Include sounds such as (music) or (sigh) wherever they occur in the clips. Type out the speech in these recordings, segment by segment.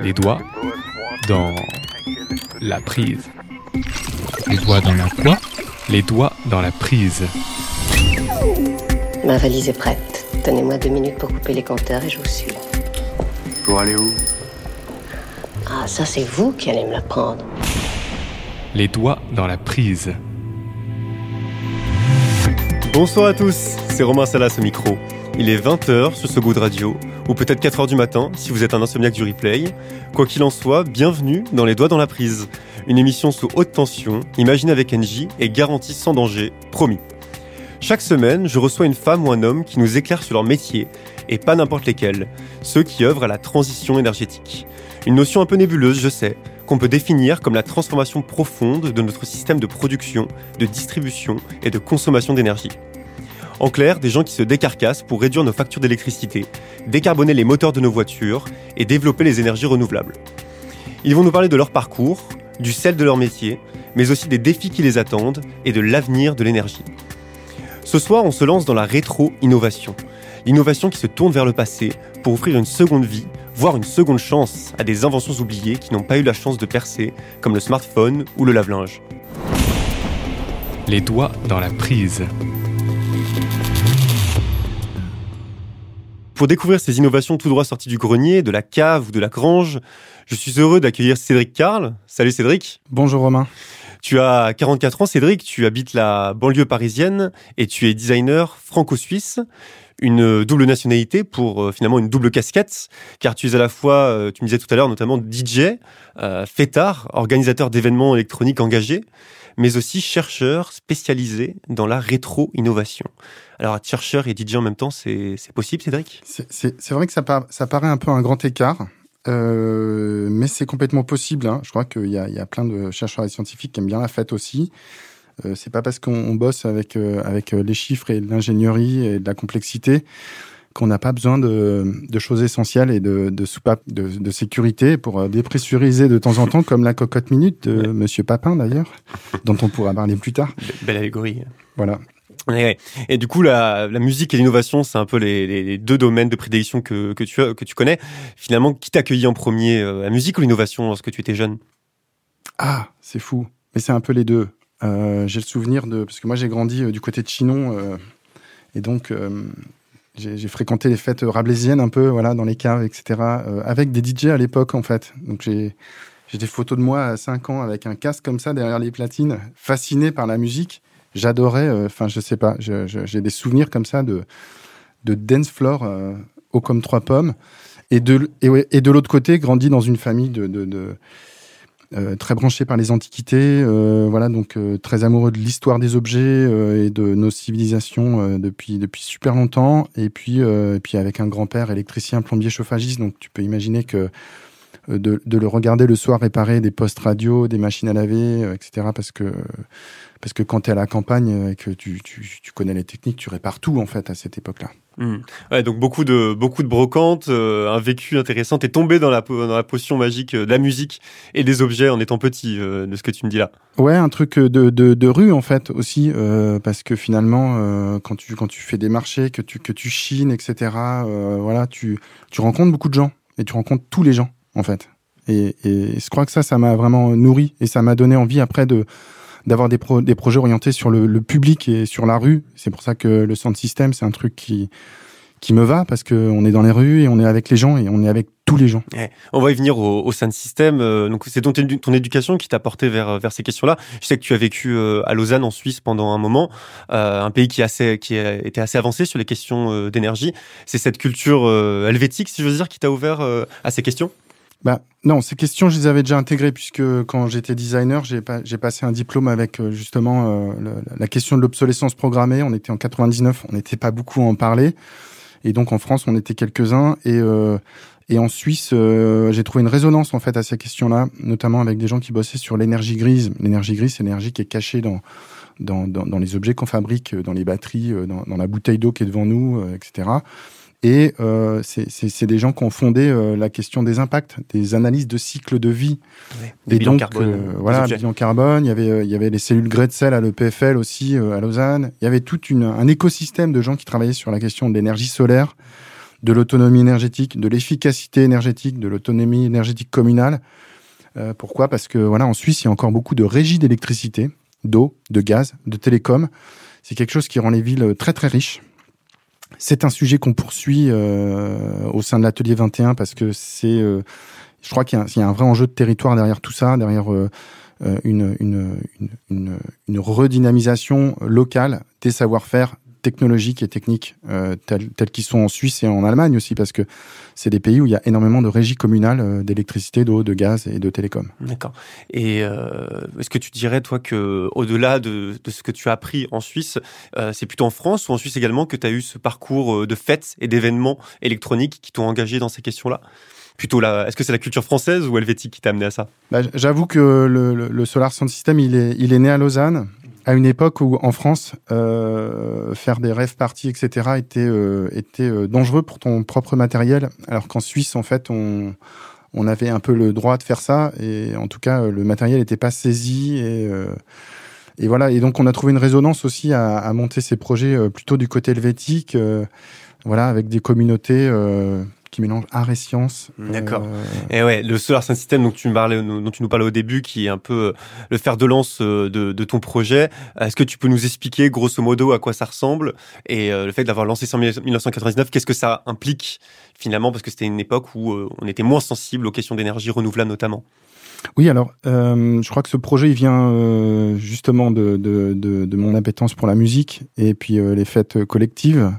Les doigts dans la prise. Les doigts dans la quoi? Les doigts dans la prise. Ma valise est prête. Donnez-moi deux minutes pour couper les compteurs et je vous suis. Pour aller où? Ah, ça c'est vous qui allez me la prendre. Les doigts dans la prise. Bonsoir à tous, c'est Romain Salas au micro. Il est 20h sur ce goût de radio, ou peut-être 4h du matin si vous êtes un insomniaque du replay. Quoi qu'il en soit, bienvenue dans Les Doigts dans la prise. Une émission sous haute tension, imaginée avec NJ et garantie sans danger, promis. Chaque semaine, je reçois une femme ou un homme qui nous éclaire sur leur métier, et pas n'importe lesquels, ceux qui œuvrent à la transition énergétique. Une notion un peu nébuleuse, je sais, qu'on peut définir comme la transformation profonde de notre système de production, de distribution et de consommation d'énergie. En clair, des gens qui se décarcassent pour réduire nos factures d'électricité, décarboner les moteurs de nos voitures et développer les énergies renouvelables. Ils vont nous parler de leur parcours, du sel de leur métier, mais aussi des défis qui les attendent et de l'avenir de l'énergie. Ce soir, on se lance dans la rétro-innovation. L'innovation qui se tourne vers le passé pour offrir une seconde vie, voire une seconde chance à des inventions oubliées qui n'ont pas eu la chance de percer, comme le smartphone ou le lave-linge. Les doigts dans la prise. Pour découvrir ces innovations tout droit sorties du grenier, de la cave ou de la grange, je suis heureux d'accueillir Cédric Carl. Salut Cédric. Bonjour Romain. Tu as 44 ans Cédric, tu habites la banlieue parisienne et tu es designer franco-suisse. Une double nationalité pour euh, finalement une double casquette, car tu es à la fois, euh, tu me disais tout à l'heure, notamment DJ, euh, fêtard, organisateur d'événements électroniques engagés, mais aussi chercheur spécialisé dans la rétro-innovation. Alors, être chercheur et DJ en même temps, c'est possible, Cédric? C'est- vrai que ça, par- ça paraît un peu un grand écart, euh, mais c'est complètement possible. hein. Je crois qu'il y, y a plein de chercheurs et scientifiques qui aiment bien la fête aussi. Euh, c'est pas parce qu'on on bosse avec, euh, avec euh, les chiffres et l'ingénierie et de la complexité qu'on n'a pas besoin de, de choses essentielles et de, de soupapes de, de sécurité pour dépressuriser de temps en temps, comme la cocotte minute de Ouais. Monsieur Papin d'ailleurs, dont on pourra parler plus tard. Belle allégorie. Voilà. Et du coup, la, musique et l'innovation, c'est un peu les, deux domaines de prédilection que, tu, que tu connais. Finalement, qui t'accueillit en premier, euh, la musique ou l'innovation lorsque tu étais jeune? Ah, c'est fou. Mais c'est un peu les deux. Euh, j'ai le souvenir de... Parce que moi, j'ai grandi euh, du côté de Chinon. et donc, j'ai fréquenté les fêtes rabelaisiennes un peu, voilà, dans les caves, etc. avec des DJ à l'époque, en fait. Donc, j'ai j'ai des photos de moi à 5 ans avec un casque comme ça derrière les platines, fasciné par la musique. J'adorais, euh, enfin, je sais pas, j'ai des souvenirs comme ça de, de dance floor euh, haut comme trois pommes. Et de, et, de l'autre côté, grandi dans une famille de, de, euh, très branché par les antiquités, euh, voilà donc euh, très amoureux de l'histoire des objets euh, et de nos civilisations euh, depuis depuis super longtemps. Et puis euh, et puis avec un grand-père électricien, plombier, chauffagiste, donc tu peux imaginer que euh, de, le regarder le soir réparer des postes radio, des machines à laver, euh, etc. Parce que parce que quand tu es à la campagne et que tu, tu, tu connais les techniques, tu répares tout en fait à cette époque-là. Hmm. Ouais, donc beaucoup de beaucoup de brocantes, euh, un vécu intéressant. T'es tombé dans la po- dans la potion magique euh, de la musique et des objets en étant petit, euh, de ce que tu me dis là. Ouais, un truc de, de, de rue en fait aussi, euh, parce que finalement, euh, quand tu quand tu fais des marchés, que tu que tu chines, etc. euh, voilà, tu tu rencontres beaucoup de gens et tu rencontres tous les gens en fait. Et, et je crois que ça, ça m'a vraiment nourri et ça m'a donné envie après de d'avoir des, pro- des projets orientés sur le, public et sur la rue. C'est pour ça que le sound system, c'est un truc qui qui me va parce que on est dans les rues et on est avec les gens et on est avec tous les gens. On va y venir au, au sound system. euh, donc c'est ton, ton éducation qui t'a porté vers vers ces questions-là. Je sais que tu as vécu euh, à Lausanne en Suisse pendant un moment, euh, un pays qui est assez avancé sur les questions d'énergie. C'est cette culture helvétique, si je veux dire, qui t'a ouvert à ces questions? Bah, non, ces questions, je les avais déjà intégrées puisque quand j'étais designer, j'ai pas, passé un diplôme avec euh, justement euh, la question de l'obsolescence programmée. On était en 99, on n'était pas beaucoup à en parler. Et donc en France, on était quelques-uns. Et, euh, et en Suisse, euh, j'ai trouvé une résonance en fait à ces questions-là, notamment avec des gens qui bossaient sur l'énergie grise. L'énergie grise, c'est l'énergie qui est cachée dans, dans, dans, les objets qu'on fabrique, euh, dans les batteries, euh, dans, dans la bouteille d'eau qui est devant nous, etc. Et euh, c'est- c'est c'est des gens qui ont fondé euh, la question des impacts, des analyses de cycle de vie. Des et donc, carbone, euh, voilà, bilan carbone. Il y avait, euh, il y avait les cellules Gretzel à l'EPFL aussi euh, à Lausanne. Il y avait tout un écosystème de gens qui travaillaient sur la question de l'énergie solaire, de l'autonomie énergétique, de l'efficacité énergétique, de l'autonomie énergétique communale. Euh, pourquoi? Parce que voilà, en Suisse, il y a encore beaucoup de régies d'électricité, d'eau, de gaz, de télécom. C'est quelque chose qui rend les villes très très riches. C'est un sujet qu'on poursuit euh, au sein de l'atelier 21 parce que c'est, euh, je crois qu'il y, a un vrai enjeu de territoire derrière tout ça, derrière euh, une, redynamisation locale des savoir-faire technologiques et techniques euh, tels, tels qu'ils sont en Suisse et en Allemagne aussi, parce que c'est des pays où il y a énormément de régies communales euh, d'électricité, d'eau, de gaz et de télécom. D'accord. Et euh, est-ce que tu dirais, toi, que au-delà de, de, ce que tu as appris en Suisse, euh, c'est plutôt en France ou en Suisse également que tu as eu ce parcours de fêtes et d'événements électroniques qui t'ont engagé dans ces questions-là? Plutôt là Est-ce que c'est la culture française ou helvétique qui t'a amené à ça? Bah, J'avoue que le, le, le, Solar Sound System, il est, il est né à Lausanne à une époque où en France, euh, faire des rêves parties, etc., était, euh, était euh, dangereux pour ton propre matériel, alors qu'en Suisse, en fait, on, on avait un peu le droit de faire ça, et en tout cas, le matériel n'était pas saisi, et, euh, et voilà. Et donc, on a trouvé une résonance aussi à, à monter ces projets euh, plutôt du côté helvétique, euh, voilà, avec des communautés qui mélange art et science. D'accord. Euh... Et ouais, le Solar Sound System dont tu, me parlais, dont tu nous parlais au début, qui est un peu le fer de lance de, de ton projet. Est-ce que tu peux nous expliquer grosso modo à quoi ça ressemble et euh, le fait d'avoir lancé ça en 1999, qu'est-ce que ça implique finalement? Parce que c'était une époque où euh, on était moins sensible aux questions d'énergie renouvelable notamment. Oui, alors, euh, je crois que ce projet, il vient euh, justement de, de, de, de, mon appétence pour la musique et puis euh, les fêtes collectives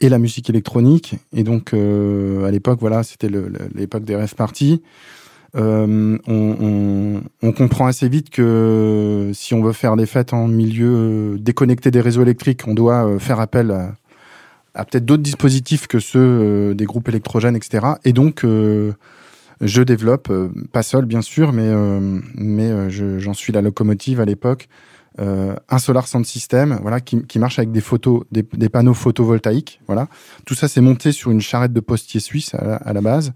et la musique électronique. Et donc, euh, à l'époque, voilà, c'était l'époque des rêves parties. Euh, on, comprend assez vite que si on veut faire des fêtes en milieu déconnecté des réseaux électriques, on doit euh, faire appel à, peut-être d'autres dispositifs que ceux des groupes électrogènes, etc. Et donc, je développe, pas seul bien sûr, mais, mais j'en suis la locomotive à l'époque, un solar sound system, voilà, qui, qui marche avec des photos, des, panneaux photovoltaïques, voilà. Tout ça, c'est monté sur une charrette de postier suisse à la, base,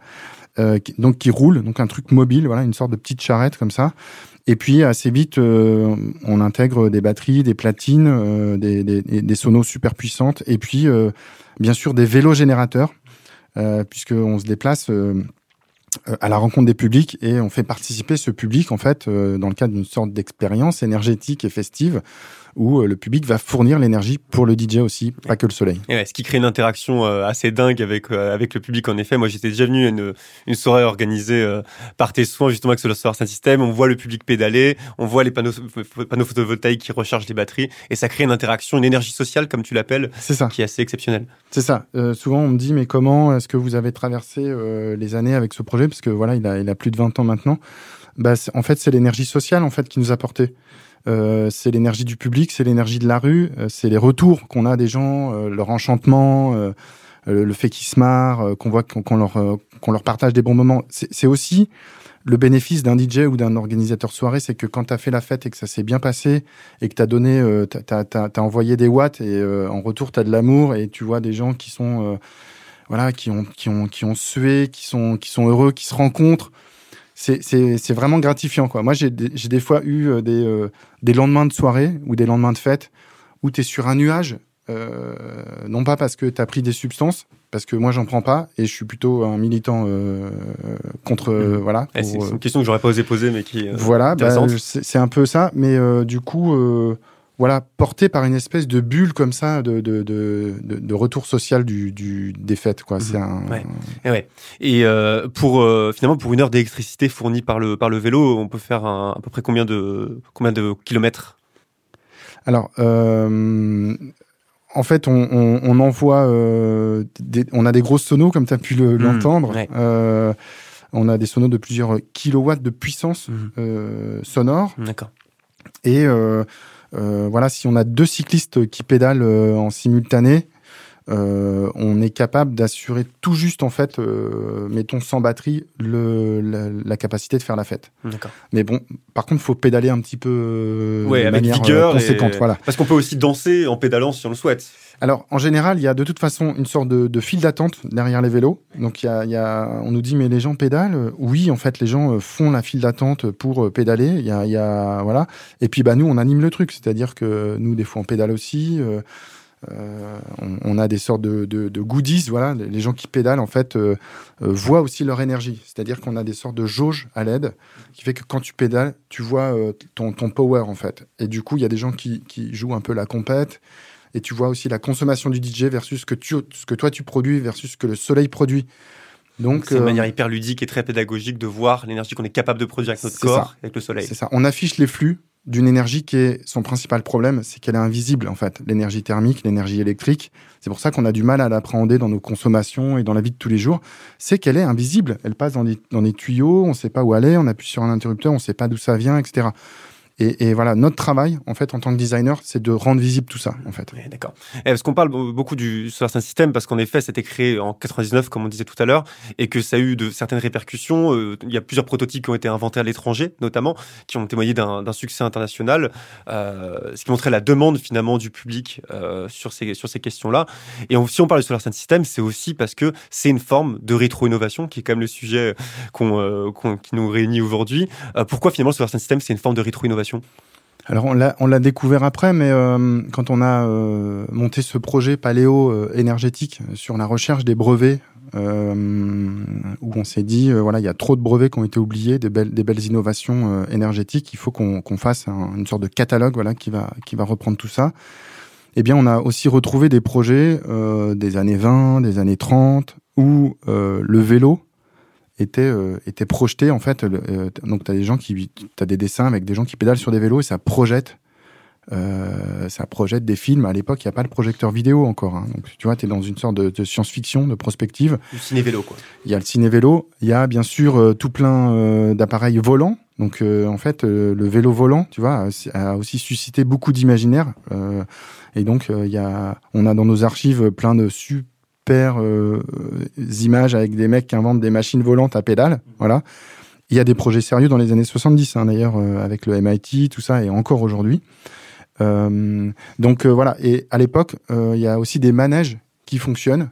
euh, qui, donc qui roule, donc un truc mobile, voilà, une sorte de petite charrette comme ça. Et puis assez vite, euh, on intègre des batteries, des platines, euh, des, des, sonos super puissantes, et puis euh, bien sûr des vélos générateurs, euh, puisque on se déplace à la rencontre des publics et on fait participer ce public en fait euh, dans le cadre d'une sorte d'expérience énergétique et festive où euh, le public va fournir l'énergie pour le DJ aussi, pas que le soleil. Et ouais, ce qui crée une interaction euh, assez dingue avec euh, avec le public en effet. Moi, j'étais déjà venu à une, une soirée organisée par tes soins justement avec ce Solar System. On voit le public pédaler, on voit les panneaux panneaux photovoltaïques qui rechargent les batteries et ça crée une interaction, une énergie sociale comme tu l'appelles, c'est ça, qui est assez exceptionnelle. C'est ça. souvent, on me dit mais comment est-ce que vous avez traversé les années avec ce projet? Parce que voilà, il a il a plus de 20 ans maintenant. Bah, en fait, c'est l'énergie sociale en fait qui nous a porté. Euh, c'est l'énergie du public, c'est l'énergie de la rue, euh, c'est les retours qu'on a des gens, euh, leur enchantement, le fait qu'ils se marrent, qu'on voit qu'on qu leur leur partage des bons moments. C'est aussi le bénéfice d'un DJ ou d'un organisateur soirée, c'est que quand tu as fait la fête et que ça s'est bien passé et que tu as donné, euh, envoyé des watts et en retour tu as de l'amour et tu vois des gens qui sont voilà qui ont qui ont qui ont sué, qui sont qui sont heureux, qui se rencontrent c'est vraiment gratifiant. Quoi. Moi, j'ai des fois eu euh, des, euh, des lendemains de soirée ou des lendemains de fête où tu es sur un nuage, euh, non pas parce que tu as pris des substances, parce que moi, j'en prends pas et je suis plutôt un militant euh, contre. Mmh. voilà. C'est une question que j'aurais pas osé poser, mais qui. voilà, bah, c'est un peu ça. Mais du coup voilà, porté par une espèce de bulle comme ça de, de, de, de retour social du, du, des fêtes. Quoi. C'est un... ouais. Et, ouais. et euh, pour, euh, finalement, pour une heure d'électricité fournie par le, par le vélo, on peut faire un, à peu près combien de, combien de kilomètres? Alors, euh, en fait, on, on, on envoie, des, on a des grosses sonos, comme tu as pu l'entendre. Le, mmh, ouais. on a des sonos de plusieurs kilowatts de puissance mmh. sonore. D'accord. Et voilà, si on a deux cyclistes qui pédalent euh, en simultané, euh, on est capable d'assurer tout juste en fait, euh, mettons sans batterie, le, la, la, capacité de faire la fête. Mais bon, par contre, il faut pédaler un petit peu euh, ouais, de avec manière vigueur conséquente. Et... Voilà. Parce qu'on peut aussi danser en pédalant si on le souhaite. Alors, en général, il y a de toute façon une sorte de, de file d'attente derrière les vélos. Donc, il y a, il y a, on nous dit, mais les gens pédalent Oui, en fait, les gens font la file d'attente pour pédaler. Il y a, il y a, voilà. Et puis, bah, nous, on anime le truc. C'est-à-dire que nous, des fois, on pédale aussi. Euh, euh, on, on a des sortes de, de, de goodies. Voilà, les gens qui pédalent en fait euh, euh, voient aussi leur énergie. C'est-à-dire qu'on a des sortes de jauges à LED qui fait que quand tu pédales, tu vois ton, ton power en fait. Et du coup, il y a des gens qui, qui jouent un peu la compète. Et tu vois aussi la consommation du DJ versus ce que, tu, ce que toi tu produis versus ce que le soleil produit. Donc, C'est une manière hyper ludique et très pédagogique de voir l'énergie qu'on est capable de produire avec notre corps ça. avec le soleil. C'est ça. On affiche les flux d'une énergie qui est son principal problème, c'est qu'elle est invisible en fait. L'énergie thermique, l'énergie électrique. C'est pour ça qu'on a du mal à l'appréhender dans nos consommations et dans la vie de tous les jours. C'est qu'elle est invisible. Elle passe dans des, dans des tuyaux, on ne sait pas où elle est, on appuie sur un interrupteur, on ne sait pas d'où ça vient, etc. Et, voilà, notre travail en fait en tant que designer, c'est de rendre visible tout ça en fait. D'accord. Eh, Parce qu'on parle be- beaucoup du Solar System parce qu'en effet, c'était créé en 99, comme on disait tout à l'heure, et que ça a eu de certaines répercussions. Euh, Il y a plusieurs prototypes qui ont été inventés à l'étranger, notamment, qui ont témoigné d'un succès international, euh, ce qui montrait la demande finalement du public euh, sur ces questions-là. Et si on parle du Solar System, c'est aussi parce que c'est une forme de rétro-innovation qui est quand même le sujet qui nous réunit aujourd'hui. Pourquoi finalement le Solar System c'est une forme de rétro-innovation? Alors on l'a découvert après, mais euh, quand on a euh, monté ce projet paléo euh, énergétique sur la recherche des brevets, où on s'est dit voilà il y a trop de brevets qui ont été oubliés, des belles innovations énergétiques, il faut qu'on fasse un- une sorte de catalogue voilà qui va qui va reprendre tout ça. Eh bien on a aussi retrouvé des projets des années 20, des années 30 où le vélo était, euh, était projeté en fait. le- euh, donc tu as des gens qui, t'as des dessins avec des gens qui pédalent sur des vélos et ça projette, euh, ça projette des films. À l'époque, il n'y a pas le projecteur vidéo encore. hein. Donc tu vois, tu es dans une sorte de, de science-fiction, de prospective. Du ciné-vélo, quoi. Il y a le ciné-vélo, il y a bien sûr tout plein d'appareils volants. Donc euh, en fait, euh, le vélo volant, tu vois, a, aussi suscité beaucoup d'imaginaire. Euh, et donc il y a, on a dans nos archives plein de super euh, images avec des mecs qui inventent des machines volantes à pédales. Voilà. Il y a des projets sérieux dans les années 70, hein, d'ailleurs, euh, avec le MIT, tout ça, et encore aujourd'hui. Euh, donc euh, voilà. Et à l'époque, euh, il y a aussi des manèges qui fonctionnent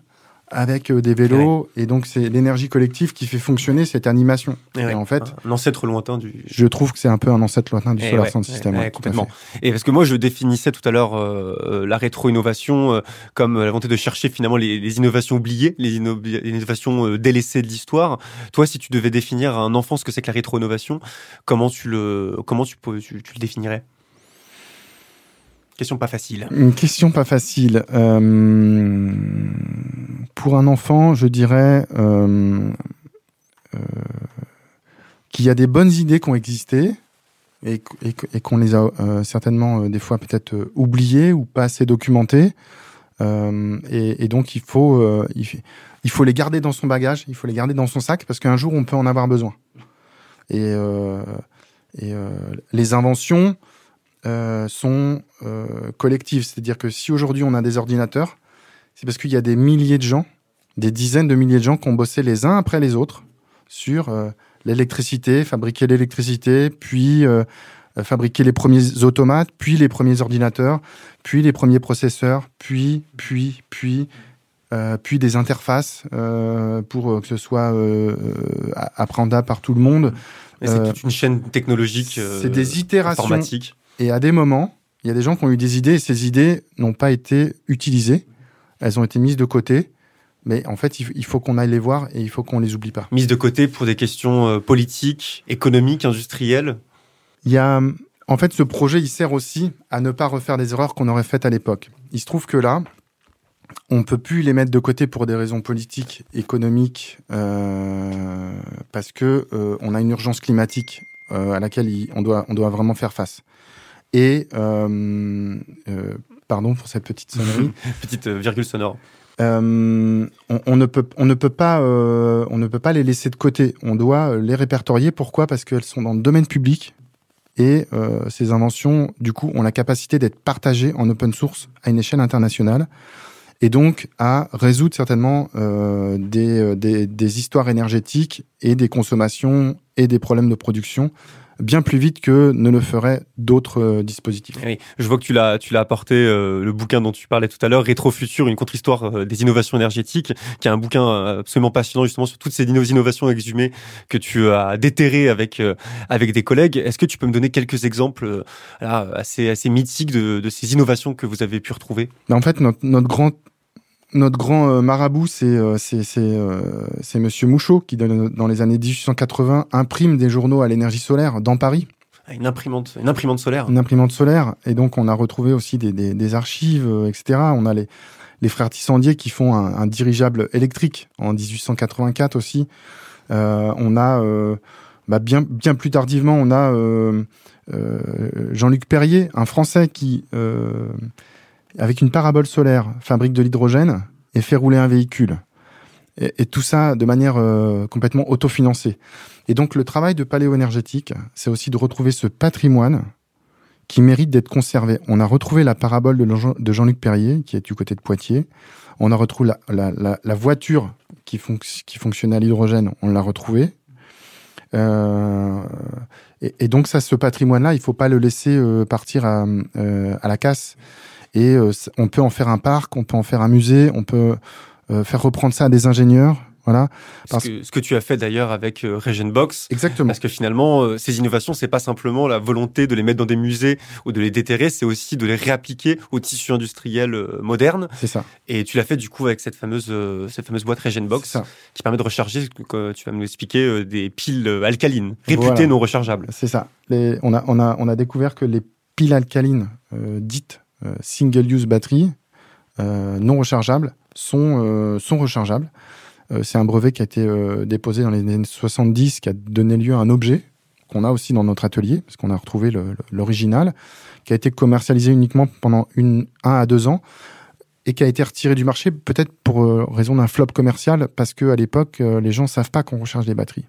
avec euh, des vélos, et donc c'est l'énergie collective qui fait fonctionner cette animation. Et ouais, en fait, un ancêtre lointain du, Je trouve que c'est un peu un ancêtre lointain du Eh Solar ouais, Sound System. ouais, ouais, à complètement. Et parce que moi, je définissais tout à l'heure euh, euh, la rétro-innovation euh, comme la volonté de chercher finalement les, les innovations oubliées, les, inno- les innovations euh, délaissées de l'histoire. Toi, si tu devais définir à un enfant ce que c'est que la rétro-innovation, comment tu le, comment tu, peux- tu, tu le définirais? Question pas facile. Une question pas facile. Euh, pour un enfant, je dirais euh, euh, qu'il y a des bonnes idées qui ont existé et, qu- et qu- et qu'on les a euh, certainement des fois peut-être oubliées ou pas assez documentées. Et, et donc il faut, il, faut les garder dans son bagage, il faut les garder dans son sac parce qu'un jour on peut en avoir besoin. Et, les inventions, sont collectives. C'est-à-dire que si aujourd'hui on a des ordinateurs, c'est parce qu'il y a des milliers de gens, des dizaines de milliers de gens qui ont bossé les uns après les autres sur euh, l'électricité, fabriquer l'électricité, puis euh, euh, fabriquer les premiers automates, puis les premiers ordinateurs, puis les premiers processeurs, puis, puis, puis, euh, puis des interfaces euh, pour que ce soit euh, appréhendable par tout le monde. C'est toute une chaîne technologique. c'est des itérations et à des moments, il y a des gens qui ont eu des idées et ces idées n'ont pas été utilisées. Elles ont été mises de côté. Mais en fait, il faut qu'on aille les voir et il faut qu'on les oublie pas. Mise de côté pour des questions euh, politiques, économiques, industrielles? Il y a, en fait, ce projet, il sert aussi à ne pas refaire des erreurs qu'on aurait faites à l'époque. Il se trouve que là, on peut plus les mettre de côté pour des raisons politiques, économiques, euh, parce que euh, on a une urgence climatique euh, à laquelle il- on doit, on doit vraiment faire face. Et pardon pour cette petite sonnerie. (laughs) Petite euh, virgule sonore. Euh, on, on ne peut, on ne peut pas, euh, on ne peut pas les laisser de côté. On doit euh, les répertorier. Pourquoi? Parce qu'elles sont dans le domaine public et euh, ces inventions, du coup, ont la capacité d'être partagées en open source à une échelle internationale et donc à résoudre certainement des, des, des histoires énergétiques et des consommations et des problèmes de production bien plus vite que ne le feraient d'autres euh, dispositifs. Oui, je vois que tu l'as, tu l'as apporté euh, le bouquin dont tu parlais tout à l'heure, Rétrofutur, une contre-histoire euh, des innovations énergétiques, qui est un bouquin absolument passionnant justement sur toutes ces inno- innovations exhumées que tu as déterrées avec euh, avec des collègues. Est-ce que tu peux me donner quelques exemples là, assez assez mythiques de, de ces innovations que vous avez pu retrouver? Mais en fait, notre, notre grand notre grand euh, marabout, c'est euh, c'est euh, c'est Monsieur Mouchot qui, dans les années 1880, imprime des journaux à l'énergie solaire dans Paris. Ah, Une imprimante, une imprimante solaire. une imprimante solaire. Et donc, on a retrouvé aussi des, des, des archives, etc. On a les, les frères Tissandier qui font un, un dirigeable électrique en 1884 aussi. Euh, on a, euh, bah, bien, bien plus tardivement, on a euh, Jean-Luc Perrier, un Français qui, avec une parabole solaire, fabrique de l'hydrogène et fait rouler un véhicule. Et, tout ça de manière euh, complètement autofinancée. Et donc le travail de paléo-énergétique, c'est aussi de retrouver ce patrimoine qui mérite d'être conservé. On a retrouvé la parabole de Jean- de Jean-Luc Perrier, qui est du côté de Poitiers. On a retrouvé la, voiture qui, fonc- qui fonctionnait à l'hydrogène, on l'a retrouvée. Euh, et, donc ça, ce patrimoine-là, il faut pas le laisser euh, partir à la casse. Et euh, on peut en faire un parc, on peut en faire un musée, on peut euh, faire reprendre ça à des ingénieurs. Voilà. Ce Parce- que, ce que tu as fait d'ailleurs avec euh, Regenbox. Exactement. Parce que finalement, euh, ces innovations, c'est pas simplement la volonté de les mettre dans des musées ou de les déterrer, c'est aussi de les réappliquer au tissu industriel euh, moderne. C'est ça. Et tu l'as fait du coup avec cette fameuse, cette fameuse boîte Regenbox qui permet de recharger, que tu vas nous expliquer, des piles alcalines, réputées Voilà. non rechargeables. C'est ça. Les- on, a, on, a, on a découvert que les piles alcalines dites single-use battery, euh, non rechargeables, sont, euh, sont rechargeables. Euh, c'est un brevet qui a été euh, déposé dans les années 70, qui a donné lieu à un objet qu'on a aussi dans notre atelier, parce qu'on a retrouvé l'original, qui a été commercialisé uniquement pendant un à deux ans et qui a été retiré du marché, peut-être pour euh, raison d'un flop commercial, parce qu'à l'époque, euh, les gens ne savent pas qu'on recharge les batteries.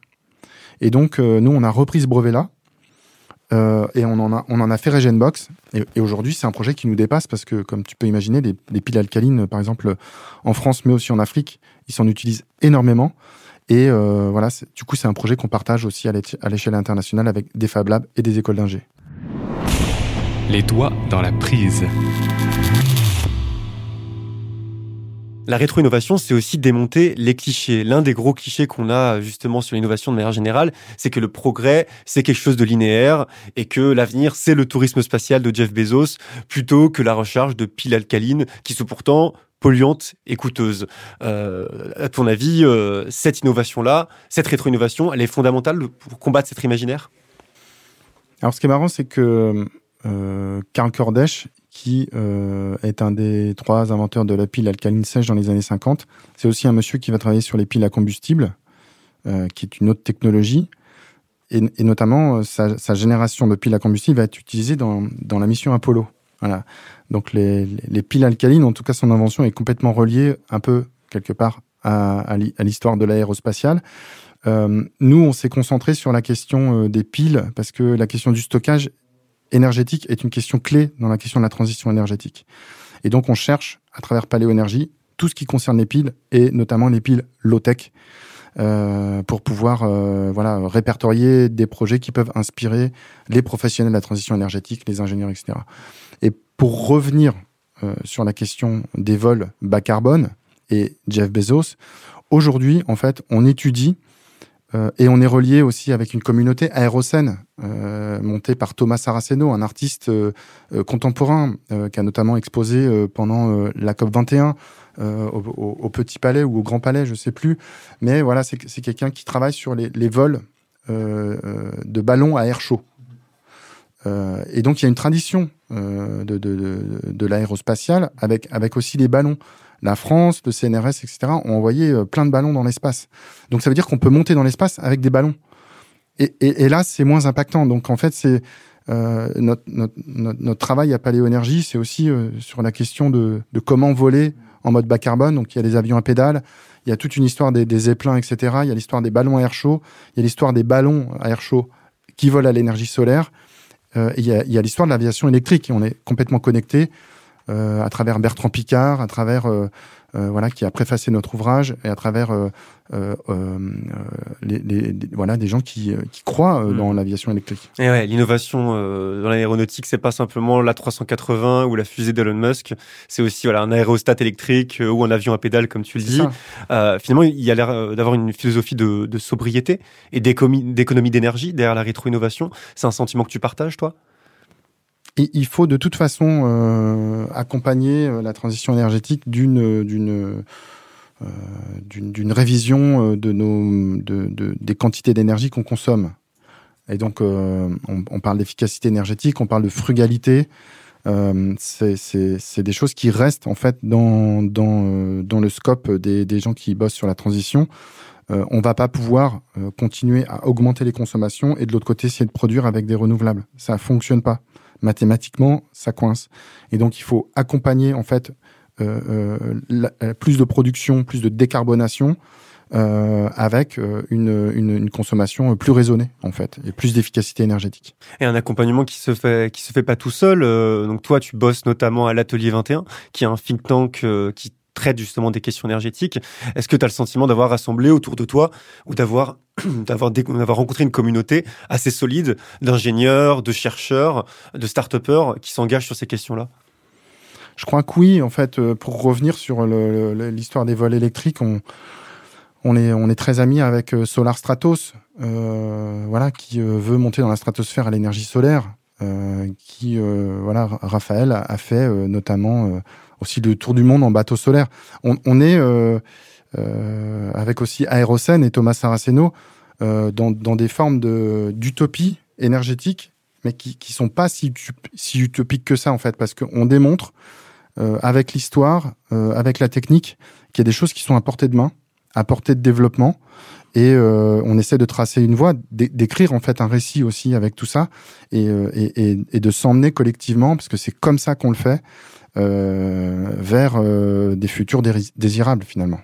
Et donc, euh, nous, on a repris ce brevet-là, euh, et on en a, on en a fait Regenbox. Et, aujourd'hui, c'est un projet qui nous dépasse parce que, comme tu peux imaginer, les piles alcalines, par exemple, en France, mais aussi en Afrique, ils s'en utilisent énormément. Et euh, voilà, du coup, c'est un projet qu'on partage aussi à l'échelle internationale avec des Fab Labs et des écoles d'ingé. Les doigts dans la prise. La rétro-innovation, c'est aussi démonter les clichés. L'un des gros clichés qu'on a justement sur l'innovation de manière générale, c'est que le progrès, c'est quelque chose de linéaire et que l'avenir, c'est le tourisme spatial de Jeff Bezos plutôt que la recharge de piles alcalines qui sont pourtant polluantes et coûteuses. Euh, à ton avis, euh, cette innovation-là, cette rétro-innovation, elle est fondamentale pour combattre cet imaginaire Alors, ce qui est marrant, c'est que euh, Karl Kordesh, qui euh, est un des trois inventeurs de la pile alcaline sèche dans les années 50, c'est aussi un monsieur qui va travailler sur les piles à combustible, euh, qui est une autre technologie. Et, notamment, euh, sa, génération de piles à combustible va être utilisée dans, la mission Apollo. Voilà. Donc, les, les- les piles alcalines, en tout cas, son invention est complètement reliée un peu, quelque part, à, à l'hi- à l'histoire de l'aérospatiale. Nous, on s'est concentré sur la question des piles parce que la question du stockage énergétique est une question clé dans la question de la transition énergétique. Et donc, on cherche, à travers Paléo Énergie, tout ce qui concerne les piles et notamment les piles low-tech euh, pour pouvoir euh, voilà, répertorier des projets qui peuvent inspirer les professionnels de la transition énergétique, les ingénieurs, etc. Et pour revenir euh, sur la question des vols bas carbone et Jeff Bezos, aujourd'hui, en fait, on étudie euh, et on est relié aussi avec une communauté aérocène euh, montée par Thomas Saraceno, un artiste euh, contemporain qui a notamment exposé pendant la COP 21 euh, au, Petit Palais ou au Grand Palais, je sais plus. Mais voilà, c'est quelqu'un qui travaille sur les, vols de ballons à air chaud. Et donc il y a une tradition de, de, de, de l'aérospatiale avec, avec aussi les ballons. La France, le CNRS, etc. ont envoyé euh, plein de ballons dans l'espace. Donc ça veut dire qu'on peut monter dans l'espace avec des ballons. Et, et, là, c'est moins impactant. Donc en fait, c'est euh, notre, travail à Paléo Énergie, c'est aussi euh, sur la question de, comment voler en mode bas carbone. Donc il y a les avions à pédales, il y a toute une histoire des, des etc. Il y a l'histoire des ballons à air chaud, il y a l'histoire des ballons à air chaud qui volent à l'énergie solaire. Il y a l'histoire de l'aviation électrique. Et on est complètement connecté euh, à travers Bertrand Picard, à travers euh, euh, voilà qui a préfacé notre ouvrage et à travers euh, les, les- voilà des gens qui, qui croient Mm. dans l'aviation électrique. Et ouais, l'innovation euh, dans l'aéronautique, c'est pas simplement la 380 ou la fusée d'Elon Musk, c'est aussi voilà un aérostat électrique ou un avion à pédale, comme tu le dis. Euh, finalement, il y a l'air d'avoir une philosophie de, de sobriété et d'économie d'économie d'énergie derrière la rétro-innovation. C'est un sentiment que tu partages, toi? Et il faut de toute façon euh, accompagner euh, la transition énergétique d'une euh, d'une d'une révision de nos de, de- des quantités d'énergie qu'on consomme. Et donc on, on parle d'efficacité énergétique, on parle de frugalité. C'est des choses qui restent en fait dans dans dans le scope des des gens qui bossent sur la transition. Euh, on va pas pouvoir continuer à augmenter les consommations et de l'autre côté essayer de produire avec des renouvelables. Ça fonctionne pas mathématiquement, ça coince. Et donc, il faut accompagner en fait euh, euh, la- plus de production, plus de décarbonation euh, avec euh, une, une, une consommation plus raisonnée en fait et plus d'efficacité énergétique. Et un accompagnement qui se fait qui se fait pas tout seul. Euh, donc toi, tu bosses notamment à l'atelier 21, qui est un think tank euh, qui justement des questions énergétiques. Est-ce que tu as le sentiment d'avoir rassemblé autour de toi ou d'avoir (clears throat) d'avoir rencontré une communauté assez solide d'ingénieurs, de chercheurs, de start-upers qui s'engagent sur ces questions-là? Je crois que oui, en fait, euh, pour revenir sur l'histoire des vols électriques, on, est, on est très amis avec euh, Solar Stratos, euh, voilà, qui veut monter dans la stratosphère à l'énergie solaire, qui, euh, voilà, Ra- Raphaël a, a fait euh, notamment euh, aussi le tour du monde en bateau solaire. On, on est euh, euh, avec aussi Aérocène et Thomas Saraceno euh, dans, dans des formes de- d'utopie énergétique, mais qui, qui sont pas si, si utopiques que ça en fait, parce qu'on démontre euh, avec l'histoire, euh, avec la technique, qu'il y a des choses qui sont à portée de main, à portée de développement, et euh, on essaie de tracer une voie, d'é- d'écrire en fait un récit aussi avec tout ça, et, euh, et, et, et de s'emmener collectivement, parce que c'est comme ça qu'on le fait, vers euh, des futurs désirables finalement.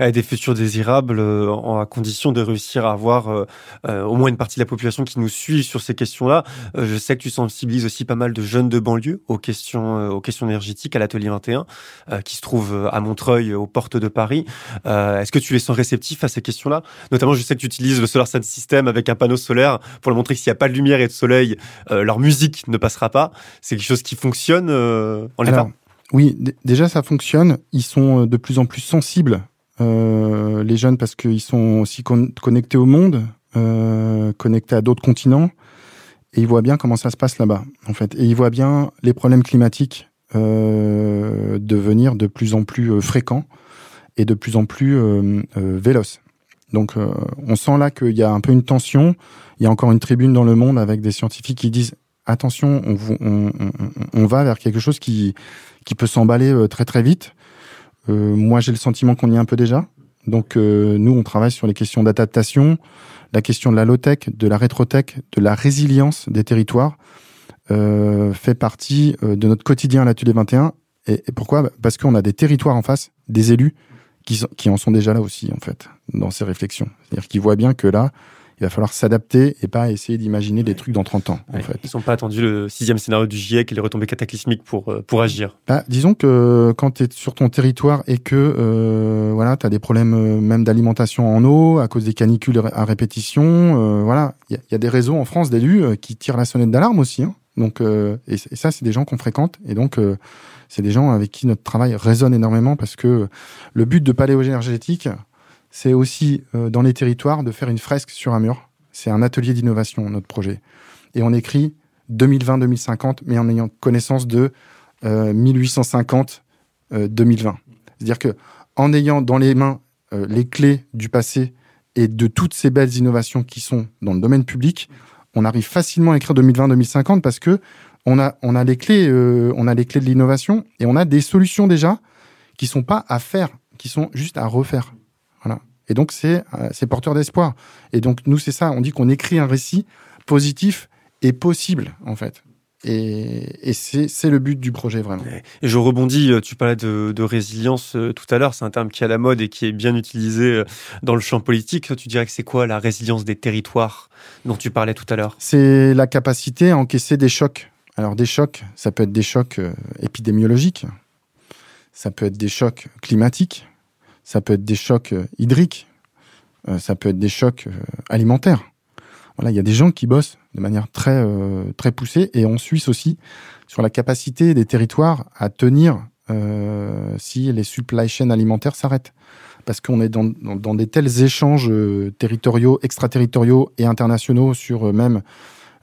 Euh, des futurs désirables euh, à condition de réussir à avoir euh, euh, au moins une partie de la population qui nous suit sur ces questions-là. Euh, je sais que tu sensibilises aussi pas mal de jeunes de banlieue aux questions, euh, aux questions énergétiques à l'atelier 21, euh, qui se trouve euh, à Montreuil, aux portes de Paris. Euh, Est-ce que tu les sens réceptifs à ces questions-là? Notamment, je sais que tu utilises le Solar Sound System avec un panneau solaire pour leur montrer que s'il n'y a pas de lumière et de soleil, euh, leur musique ne passera pas. C'est quelque chose qui fonctionne euh, en l'état oui, déjà ça fonctionne. Ils sont euh, de plus en plus sensibles, euh, les jeunes, parce qu'ils sont aussi con- connectés au monde, euh, connectés à d'autres continents, et ils voient bien comment ça se passe là-bas, en fait. Et ils voient bien les problèmes climatiques devenir de plus en plus fréquents et de plus en plus véloces. Donc, on sent là qu'il y a un peu une tension. Il y a encore une tribune dans le monde avec des scientifiques qui disent attention, on, va vers quelque chose qui, qui peut s'emballer euh, très très vite. Euh, moi, j'ai le sentiment qu'on y est un peu déjà. Donc, euh, nous, on travaille sur les questions d'adaptation, la question de la low-tech, de la rétro-tech, de la résilience des territoires, fait partie de notre quotidien à l'atelier 21. Et, pourquoi? Parce qu'on a des territoires en face, des élus qui, qui en sont déjà là aussi, en fait, dans ces réflexions. C'est-à-dire qu'ils voient bien que là, il va falloir s'adapter et pas essayer d'imaginer des trucs dans 30 ans, en Ouais, fait. Ils n'ont pas attendu le sixième scénario du GIEC et les retombées cataclysmiques pour, euh, pour agir. Bah, disons que quand tu es sur ton territoire et que euh, voilà, tu as des problèmes euh, même d'alimentation en eau à cause des canicules à répétition, euh, voilà, il y, a- il y a des réseaux en France d'élus euh, qui tirent la sonnette d'alarme aussi. hein. Donc, euh, et, ça, c'est des gens qu'on fréquente et donc euh, c'est des gens avec qui notre travail résonne énormément parce que le but de Paléo énergétique, c'est aussi euh, dans les territoires de faire une fresque sur un mur. C'est un atelier d'innovation, notre projet. Et on écrit 2020-2050, mais en ayant connaissance de euh, 1850 euh, 2020. C'est-à-dire que en ayant dans les mains euh, les clés du passé et de toutes ces belles innovations qui sont dans le domaine public, on arrive facilement à écrire 2020-2050 parce que on a on a les clés euh, on a les clés de l'innovation et on a des solutions déjà qui sont pas à faire, qui sont juste à refaire. Voilà. Et donc c'est euh, porteur d'espoir. Et donc nous c'est ça, on dit qu'on écrit un récit positif et possible en fait. Et, et c'est le but du projet vraiment. Et je rebondis, euh, tu parlais de, de résilience euh, tout à l'heure, c'est un terme qui est à la mode et qui est bien utilisé euh, dans le champ politique. Tu dirais que c'est quoi la résilience des territoires dont tu parlais tout à l'heure? C'est la capacité à encaisser des chocs Alors des chocs, ça peut être des chocs épidémiologiques, ça peut être des chocs climatiques, ça peut être des chocs euh, hydriques, euh, ça peut être des chocs euh, alimentaires. Voilà, il y a des gens qui bossent de manière très très poussée et en Suisse aussi sur la capacité des territoires à tenir euh, si les supply chains alimentaires s'arrêtent. Parce qu'on est dans, dans, dans des tels échanges territoriaux, extraterritoriaux et internationaux sur euh, même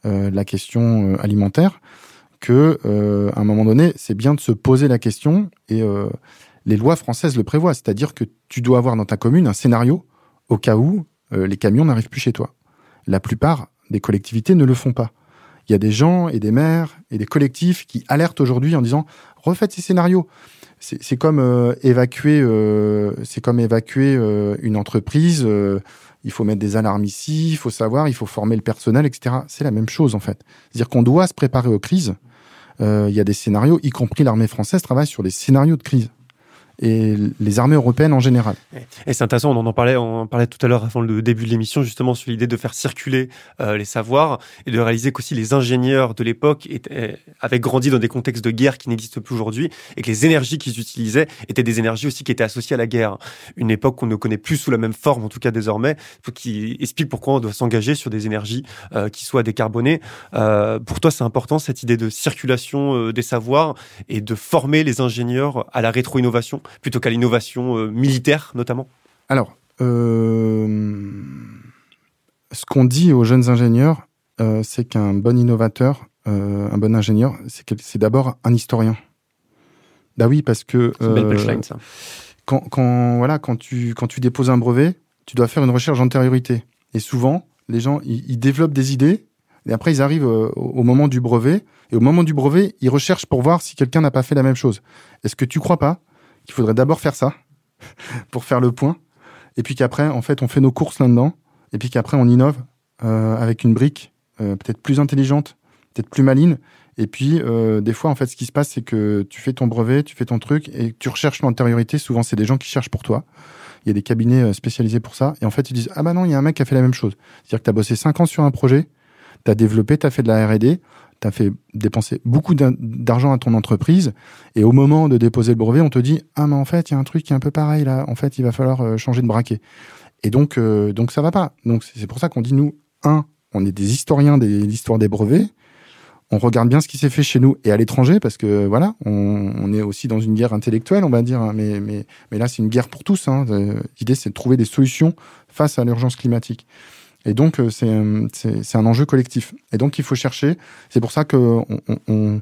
la question alimentaire que à un moment donné, c'est bien de se poser la question et les lois françaises le prévoient, c'est-à-dire que tu dois avoir dans ta commune un scénario au cas où euh, les camions n'arrivent plus chez toi. La plupart des collectivités ne le font pas. Il y a des gens et des maires et des collectifs qui alertent aujourd'hui en disant refaites ces scénarios. C'est comme euh, évacuer, euh, comme évacuer euh, une entreprise. il faut mettre des alarmes ici, il faut savoir, il faut former le personnel, etc. C'est la même chose en fait. C'est-à-dire qu'on doit se préparer aux crises. Il y a des scénarios, y compris l'armée française travaille sur des scénarios de crise et les armées européennes en général. Et c'est intéressant, on en parlait, on parlait tout à l'heure avant le début de l'émission, justement sur l'idée de faire circuler euh, les savoirs et de réaliser qu'aussi les ingénieurs de l'époque étaient- avaient grandi dans des contextes de guerre qui n'existent plus aujourd'hui et que les énergies qu'ils utilisaient étaient des énergies aussi qui étaient associées à la guerre. Une époque qu'on ne connaît plus sous la même forme, en tout cas désormais, qui explique pourquoi on doit s'engager sur des énergies euh, qui soient décarbonées. Euh, pour toi, c'est important cette idée de circulation euh, des savoirs et de former les ingénieurs à la rétro-innovation? Plutôt qu'à l'innovation euh, militaire notamment Alors, euh, ce qu'on dit aux jeunes ingénieurs, euh, c'est qu'un bon innovateur, un bon ingénieur, c'est d'abord un historien. Bah oui, parce que C'est une belle punchline, ça. quand, quand, voilà, quand, tu, quand tu déposes un brevet, tu dois faire une recherche d'antériorité. Et souvent, les gens, ils, développent des idées, et après, ils arrivent au, au moment du brevet, et au moment du brevet, ils recherchent pour voir si quelqu'un n'a pas fait la même chose. Est-ce que tu crois pas qu'il faudrait d'abord faire ça, (laughs) pour faire le point, et puis qu'après, en fait, on fait nos courses là-dedans, et puis qu'après, on innove euh, avec une brique euh, peut-être plus intelligente, peut-être plus maligne, et puis, euh, des fois, en fait, ce qui se passe, c'est que tu fais ton brevet, tu fais ton truc, et tu recherches l'antériorité. Souvent, c'est des gens qui cherchent pour toi. Il y a des cabinets spécialisés pour ça. Et en fait, ils disent, ah bah non, il y a un mec qui a fait la même chose. C'est-à-dire que tu as bossé 5 ans sur un projet, tu as développé, tu as fait de la R&D, tu as fait dépenser beaucoup d'argent à ton entreprise, et au moment de déposer le brevet, on te dit, ah mais en fait, il y a un truc qui est un peu pareil là, en fait, il va falloir euh, changer de braquet. Et donc, euh, donc ça va pas. Donc c'est pour ça qu'on dit, nous, un, on est des historiens de l'histoire des brevets, on regarde bien ce qui s'est fait chez nous et à l'étranger parce que voilà, on, on est aussi dans une guerre intellectuelle, on va dire, hein, mais, mais, mais là c'est une guerre pour tous. hein. Euh, L'idée c'est de trouver des solutions face à l'urgence climatique. Et donc euh, c'est euh, c'est un enjeu collectif. Et donc il faut chercher. C'est pour ça que on, on-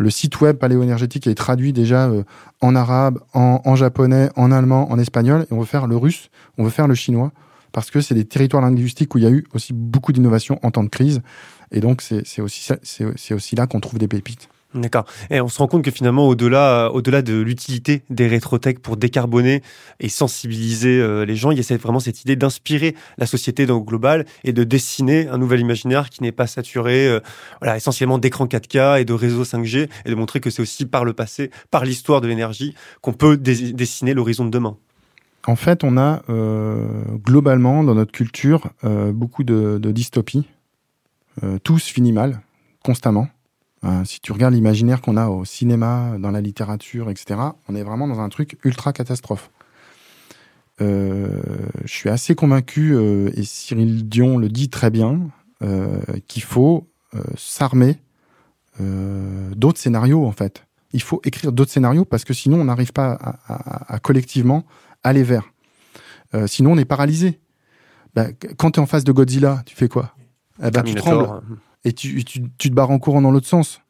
le site web paléoénergétique est traduit déjà euh, en arabe, en, en japonais, en allemand, en espagnol, et on veut faire le russe, on veut faire le chinois, parce que c'est des territoires linguistiques où il y a eu aussi beaucoup d'innovation en temps de crise. Et donc, c'est aussi, aussi là qu'on trouve des pépites. D'accord. Et on se rend compte que finalement, au-delà, au-delà de l'utilité des rétrotech pour décarboner et sensibiliser euh, les gens, il y a cette- vraiment cette idée d'inspirer la société dans le global et de dessiner un nouvel imaginaire qui n'est pas saturé, euh, voilà, essentiellement d'écrans 4K et de réseaux 5G, et de montrer que c'est aussi par le passé, par l'histoire de l'énergie, qu'on peut dessiner l'horizon de demain. En fait, on a euh, globalement dans notre culture beaucoup de, dystopies. Se finit mal, constamment. Euh, si tu regardes l'imaginaire qu'on a au cinéma, dans la littérature, etc., on est vraiment dans un truc ultra catastrophe. Euh, je suis assez convaincu, euh, et Cyril Dion le dit très bien, qu'il faut s'armer d'autres scénarios, en fait. Il faut écrire d'autres scénarios parce que sinon, on n'arrive pas à, à- à collectivement aller vers. Sinon, on est paralysé. Bah, qu- quand tu es en face de Godzilla, tu fais quoi? Eh ben, Tu trembles et tu, tu, tu te barres en courant dans l'autre sens.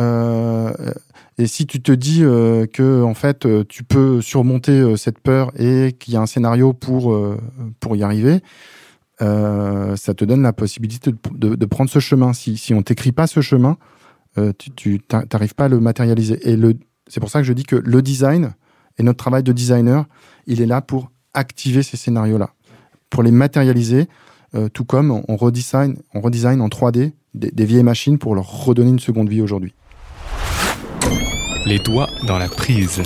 Euh, et si tu te dis euh, que en fait euh, tu peux surmonter cette peur et qu'il y a un scénario pour pour y arriver, ça te donne la possibilité de, de- prendre ce chemin. Si, si on t'écrit pas ce chemin, tu tu t'a- t'arrives pas à le matérialiser. Et le c'est pour ça que je dis que le design et notre travail de designer, il est là pour activer ces scénarios-là, pour les matérialiser, euh, tout comme on, redesign, on redesign en 3D des, des vieilles machines pour leur redonner une seconde vie aujourd'hui. Les doigts dans la prise.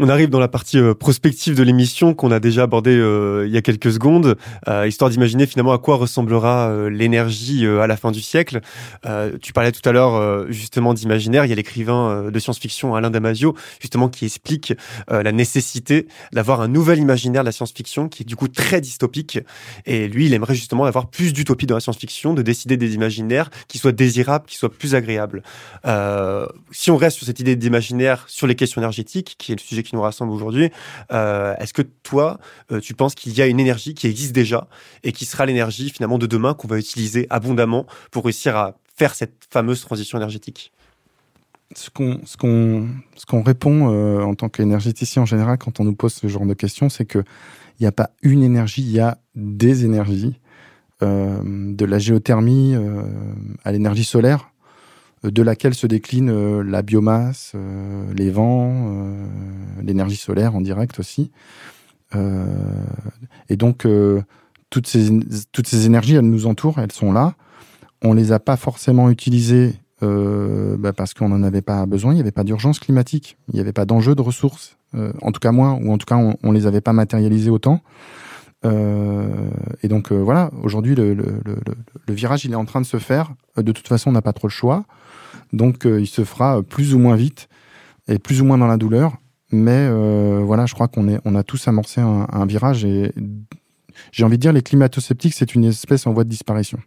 On arrive dans la partie euh, prospective de l'émission qu'on a déjà abordée euh, il y a quelques secondes, euh, histoire d'imaginer finalement à quoi ressemblera l'énergie à la fin du siècle. tu parlais tout à l'heure justement d'imaginaire. Il y a l'écrivain de science-fiction Alain Damasio justement qui explique la nécessité d'avoir un nouvel imaginaire de la science-fiction qui est du coup très dystopique. Et lui, il aimerait justement avoir plus d'utopie dans la science-fiction, de décider des imaginaires qui soient désirables, qui soient plus agréables. si on reste sur cette idée d'imaginaire sur les questions énergétiques, qui est le sujet qui nous rassemble aujourd'hui. Euh, est-ce que toi, euh, tu penses qu'il y a une énergie qui existe déjà et qui sera l'énergie finalement de demain qu'on va utiliser abondamment pour réussir à faire cette fameuse transition énergétique? Ce qu'on ce qu'on ce qu'on répond euh, en tant qu'énergéticien en général quand on nous pose ce genre de questions, c'est que il n'y a pas une énergie, il y a des énergies, de la géothermie à l'énergie solaire de laquelle se décline euh, la biomasse, euh, les vents, euh, l'énergie solaire en direct aussi. et donc, toutes, ces, toutes énergies, elles nous entourent, elles sont là. On les a pas forcément utilisées bah, parce qu'on n'en avait pas besoin, il n'y avait pas d'urgence climatique, il n'y avait pas d'enjeu de ressources, en tout cas moins, ou en tout cas on, ne les avait pas matérialisées autant. et donc voilà, aujourd'hui le, le, virage il est en train de se faire. de toute façon, on n'a pas trop le choix. Donc euh, il se fera plus ou moins vite et plus ou moins dans la douleur. Mais euh, voilà, je crois qu'on on a tous amorcé un, virage et j'ai envie de dire les climato-sceptiques, c'est une espèce en voie de disparition.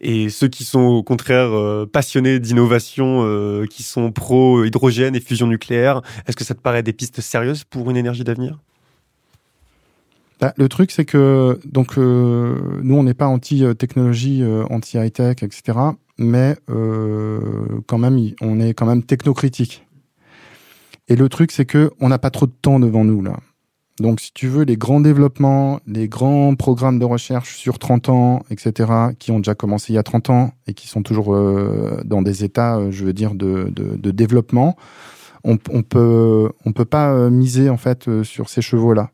Et ceux qui sont au contraire euh, passionnés d'innovation, qui sont pro hydrogène et fusion nucléaire, est-ce que ça te paraît des pistes sérieuses pour une énergie d'avenir? Bah, le truc, c'est que donc nous, on n'est pas anti-technologie, anti-high-tech, etc mais euh, quand même, on est quand même technocritique. Et le truc, c'est que on n'a pas trop de temps devant nous là. Donc, si tu veux, les grands développements, les grands programmes de recherche sur 30 ans, etc., qui ont déjà commencé il y a 30 ans et qui sont toujours euh, dans des états, euh, je veux dire, de, développement, on, on, peut, pas miser en fait sur ces chevaux-là.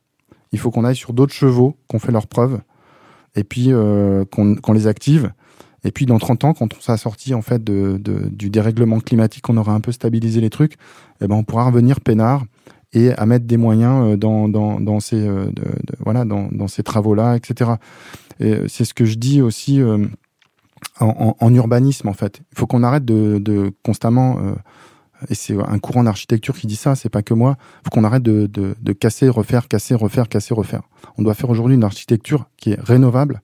Il faut qu'on aille sur d'autres chevaux, qu'on fait leurs preuves, et puis qu'on les active et puis dans 30 ans, quand on sera sorti en fait du dérèglement climatique, on aura un peu stabilisé les trucs, eh ben on pourra revenir peinard et à mettre des moyens euh, dans, dans, ces euh, voilà dans, ces travaux là, etc. Et euh, c'est ce que je dis aussi en, en, urbanisme en fait. Il faut qu'on arrête de, constamment et c'est un courant d'architecture qui dit ça, c'est pas que moi. Il faut qu'on arrête de, casser, refaire, casser, refaire, casser, refaire. On doit faire aujourd'hui une architecture qui est rénovable,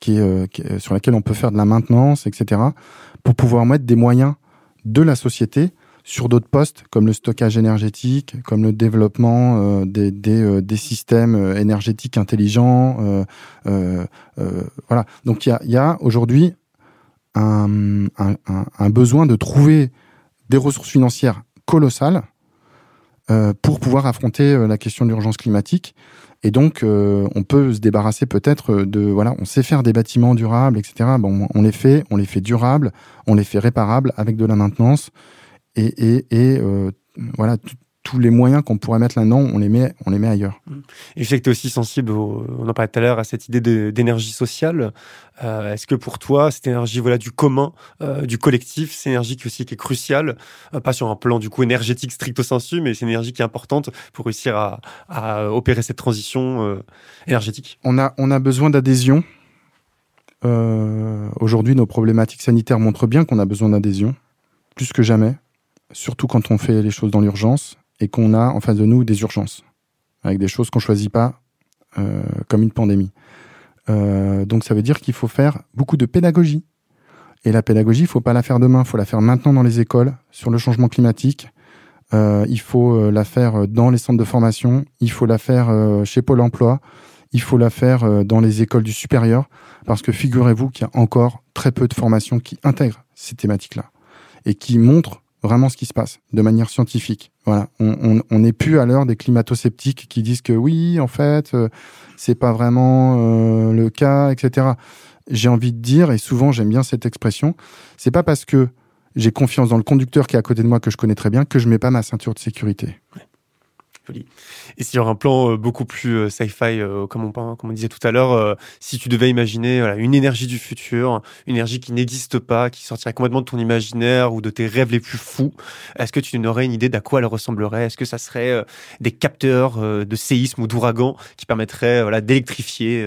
qui euh, sur laquelle on peut faire de la maintenance, etc., pour pouvoir mettre des moyens de la société sur d'autres postes, comme le stockage énergétique, comme le développement euh, des, euh, systèmes énergétiques intelligents. voilà. Donc il y a, aujourd'hui un, un, un, besoin de trouver des ressources financières colossales pour pouvoir affronter la question de l'urgence climatique. Et donc, euh, on peut se débarrasser peut-être de, voilà, on sait faire des bâtiments durables, etc. Bon, on les fait, on les fait durables, on les fait réparables avec de la maintenance et, et, et euh, voilà, tous les moyens qu'on pourrait mettre là-dedans, on les met, on les met ailleurs. Et je sais que tu es aussi sensible, on en parlait tout à l'heure, à cette idée d'énergie sociale. Euh, Est-ce que pour toi, cette énergie voilà, du commun, euh, du collectif, c'est une énergie qui, aussi, qui est cruciale, euh, pas sur un plan du coup énergétique stricto sensu, mais c'est une énergie qui est importante pour réussir à, à opérer cette transition énergétique? On a, on a besoin d'adhésion. Aujourd'hui, nos problématiques sanitaires montrent bien qu'on a besoin d'adhésion, plus que jamais, surtout quand on fait les choses dans l'urgence et qu'on a en face de nous des urgences, avec des choses qu'on choisit pas, euh, comme une pandémie. Euh, donc ça veut dire qu'il faut faire beaucoup de pédagogie. Et la pédagogie, il faut pas la faire demain, il faut la faire maintenant dans les écoles sur le changement climatique. Euh, il faut euh, la faire dans les centres de formation. Il faut la faire euh, chez Pôle Emploi. Il faut la faire euh, dans les écoles du supérieur, parce que figurez-vous qu'il y a encore très peu de formations qui intègrent ces thématiques-là et qui montrent vraiment ce qui se passe de manière scientifique. Voilà, on n'est plus à l'heure des climato-sceptiques qui disent que oui, en fait, euh, c'est pas vraiment euh, le cas, etc. J'ai envie de dire, et souvent j'aime bien cette expression, c'est pas parce que j'ai confiance dans le conducteur qui est à côté de moi que je connais très bien que je mets pas ma ceinture de sécurité. Joli. Et sur un plan euh, beaucoup plus euh, sci-fi, euh, comme, on, comme disait tout à l'heure, si tu devais imaginer une énergie du futur, une énergie qui n'existe pas, qui sortirait complètement de ton imaginaire ou de tes rêves les plus fous, est-ce que tu n'aurais une idée d'à quoi elle ressemblerait? Est-ce que ça serait des capteurs de séisme ou d'ouragan qui permettraient d'électrifier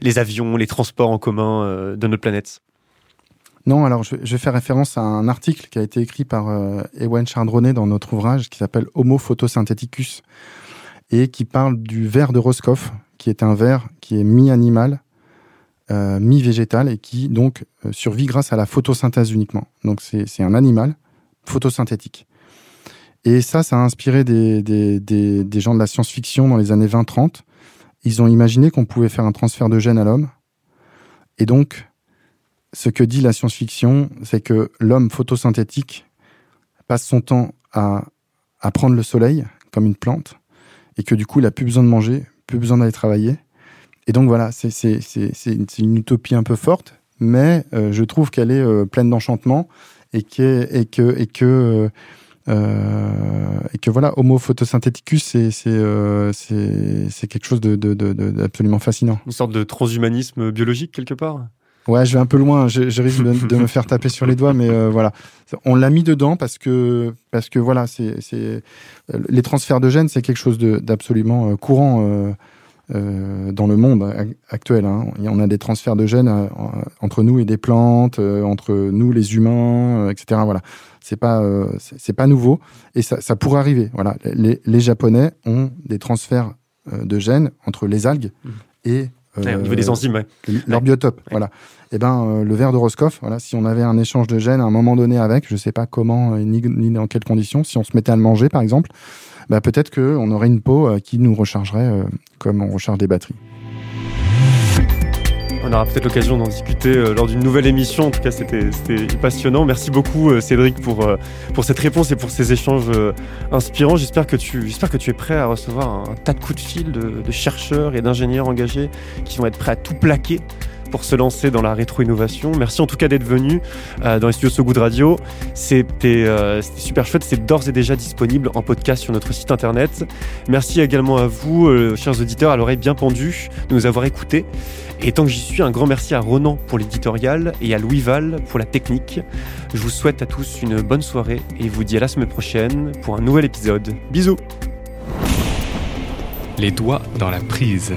les avions, les transports en commun de notre planète? Non, alors je, je vais faire référence à un article qui a été écrit par euh, Ewen Chardronnet dans notre ouvrage qui s'appelle Homo photosyntheticus et qui parle du ver de Roscoff, qui est un ver qui est mi-animal, euh, mi-végétal et qui donc euh, survit grâce à la photosynthèse uniquement. Donc c'est c'est un animal photosynthétique. Et ça, ça a inspiré des, des, des, des gens de la science-fiction dans les années 20-30. Ils ont imaginé qu'on pouvait faire un transfert de gènes à l'homme. Et donc, ce que dit la science-fiction, c'est que l'homme photosynthétique passe son temps à, à prendre le soleil comme une plante et que du coup, il a plus besoin de manger, plus besoin d'aller travailler. Et donc voilà, c'est c'est une utopie un peu forte, mais euh, je trouve qu'elle est euh, pleine d'enchantement et que, et que, et que, euh, euh, et que voilà, Homo photosynthéticus, c'est c'est quelque chose de- d'absolument fascinant. Une sorte de transhumanisme biologique quelque part? Ouais, je vais un peu loin. Je, je risque de, de me faire taper sur les doigts, mais euh, voilà, on l'a mis dedans parce que parce que voilà, c'est c'est euh, les transferts de gènes, c'est quelque chose de- d'absolument euh, courant euh, euh, dans le monde ac- actuel. Hein. Y en a des transferts de gènes euh, en- entre nous et des plantes, euh, entre nous les humains, etc. Voilà, c'est pas c'est pas nouveau et ça, ça pourrait arriver. Voilà, les, les Japonais ont des transferts de gènes entre les algues Mhm. et Ouais, Au niveau des euh, enzymes, ouais. leur biotope. Voilà. Et ben euh, le ver de Roscoff, voilà, si on avait un échange de gènes à un moment donné avec, je sais pas comment euh, ni, ni dans quelles conditions, si on se mettait à le manger par exemple, bah, peut-être que on aurait une peau euh, qui nous rechargerait euh, comme on recharge des batteries. On aura peut-être l'occasion d'en discuter euh, lors d'une nouvelle émission. En tout cas, c'était passionnant. Merci beaucoup, euh, Cédric, pour, euh, pour cette réponse et pour ces échanges inspirants. J'espère que, tu, que tu es prêt à recevoir un, tas de coups de fil de, chercheurs et d'ingénieurs engagés qui vont être prêts à tout plaquer pour se lancer dans la rétro-innovation. Merci en tout cas d'être venu dans les studios So Good Radio. C'était super chouette. C'est d'ores et déjà disponible en podcast sur notre site internet. Merci également à vous, chers auditeurs, à l'oreille bien pendue, de nous avoir écoutés. Et tant que j'y suis, un grand merci à Ronan pour l'éditorial et à Louis Val pour la technique. Je vous souhaite à tous une bonne soirée et vous dis à la semaine prochaine pour un nouvel épisode. Bisous Les doigts dans la prise.